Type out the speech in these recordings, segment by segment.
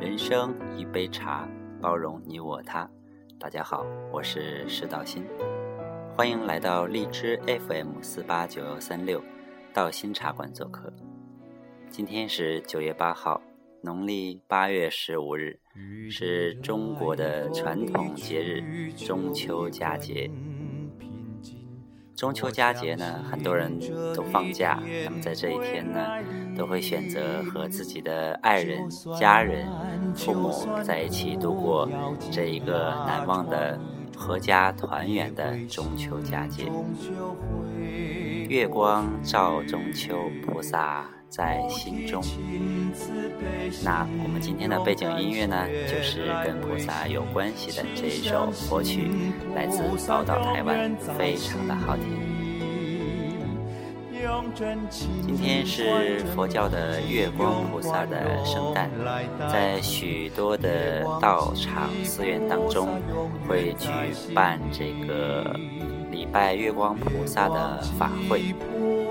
人生一杯茶，包容你我他。大家好，我是石道新，欢迎来到荔枝 FM 四八九幺三六道心茶馆做客。今天是九月八号，农历八月十五日，是中国的传统节日中秋佳节。中秋佳节呢，很多人都放假，那么在这一天呢，都会选择和自己的爱人、家人、父母在一起度过这一个难忘的阖家团圆的中秋佳节。月光照中秋，菩萨在心中。那我们今天的背景音乐呢，就是跟菩萨有关系的这一首佛曲，来自宝岛台湾，非常的好听。今天是佛教的月光菩萨的圣诞，在许多的道场寺院当中，会举办这个。礼拜月光菩萨的法会，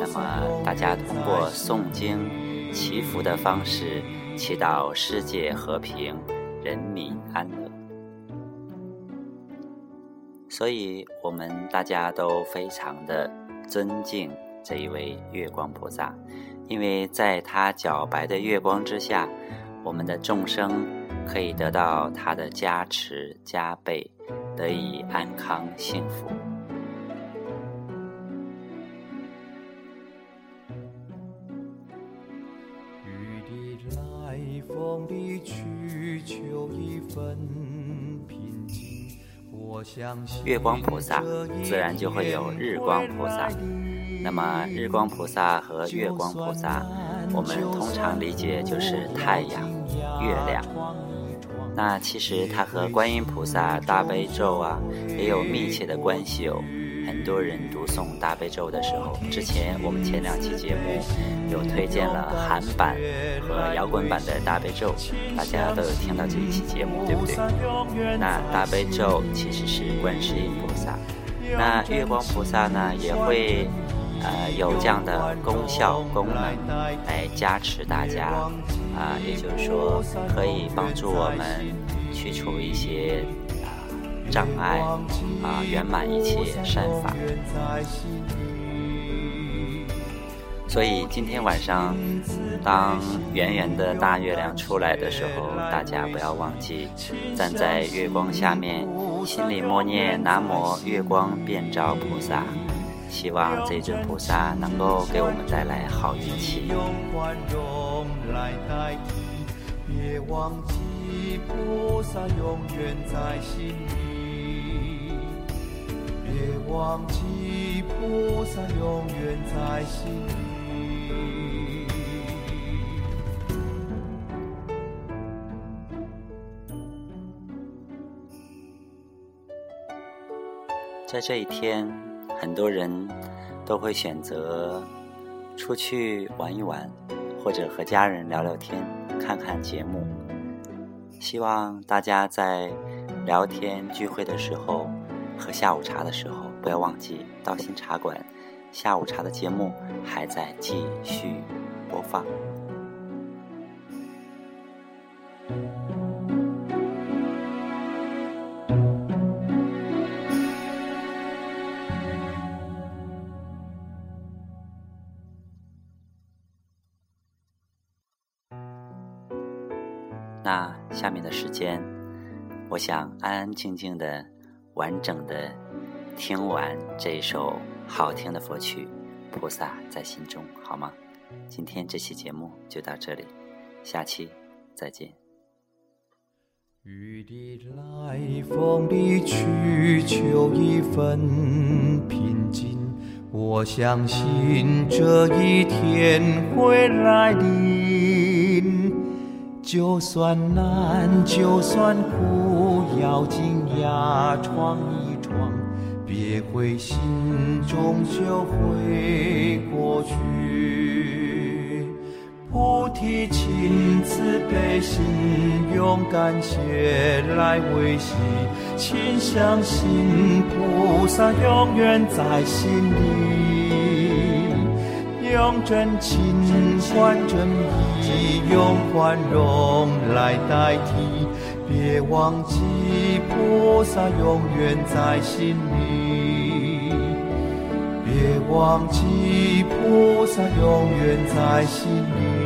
那么大家通过诵经、祈福的方式，祈祷世界和平、人民安乐。所以，我们大家都非常的尊敬这一位月光菩萨，因为在他皎白的月光之下，我们的众生可以得到他的加持加倍，得以安康幸福。月光菩萨自然就会有日光菩萨。那么日光菩萨和月光菩萨，我们通常理解就是太阳、月亮。那其实它和观音菩萨大悲咒啊也有密切的关系哦。很多人读诵大悲咒的时候，之前我们前两期节目有推荐了韩版和摇滚版的大悲咒，大家都有听到这一期节目，对不对？那大悲咒其实是观世音菩萨，那月光菩萨呢也会呃有这样的功效功能来加持大家啊，也就是说可以帮助我们去除一些。障碍啊，圆满一切善法。所以今天晚上，当圆圆的大月亮出来的时候，大家不要忘记站在月光下面，心里默念南无月光遍照菩萨，希望这尊菩萨能够给我们带来好运气。别忘记菩萨永远在心里。别忘记菩萨永远在心里。在这一天，很多人都会选择出去玩一玩，或者和家人聊聊天、看看节目。希望大家在聊天聚会的时候。喝下午茶的时候，不要忘记道心茶馆下午茶的节目还在继续播放。那下面的时间，我想安安静静的。完整的听完这首好听的佛曲，菩萨在心中，好吗？今天这期节目就到这里，下期再见。雨的来，风的去，求一份平静。我相信这一天会来临，就算难，就算苦，咬紧。牙闯一闯，别灰心，终究会过去。菩提心，慈悲心，勇敢些来维系。请相信，菩萨永远在心里。用真情换真意，用宽容来代替。别忘记，菩萨永远在心里。别忘记，菩萨永远在心里。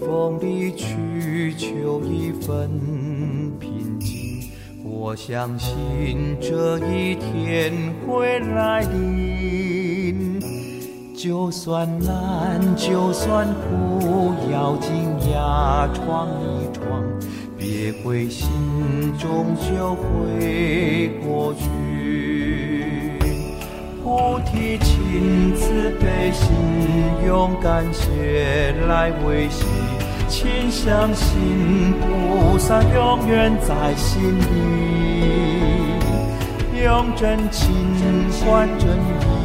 风里去，求一份平静。我相信这一天会来临。就算难，就算苦，咬紧牙闯一闯，别灰心，终究会过去。菩提心，慈悲心，用感谢来维系。请相信，菩萨永远在心里。用真情换真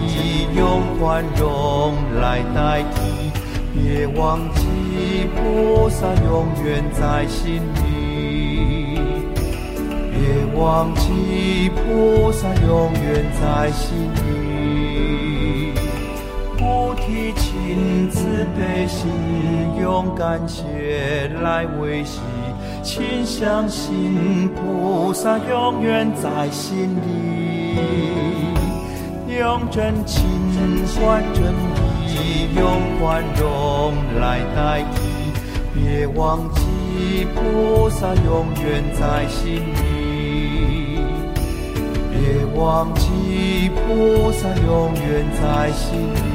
意，用宽容来代替。别忘记，菩萨永远在心里。别忘记，菩萨永远在心里。提心，慈悲心，用感谢来维系。请相信，菩萨永远在心里。用真情换真意，用宽容来代替。别忘记，菩萨永远在心里。别忘记，菩萨永远在心里。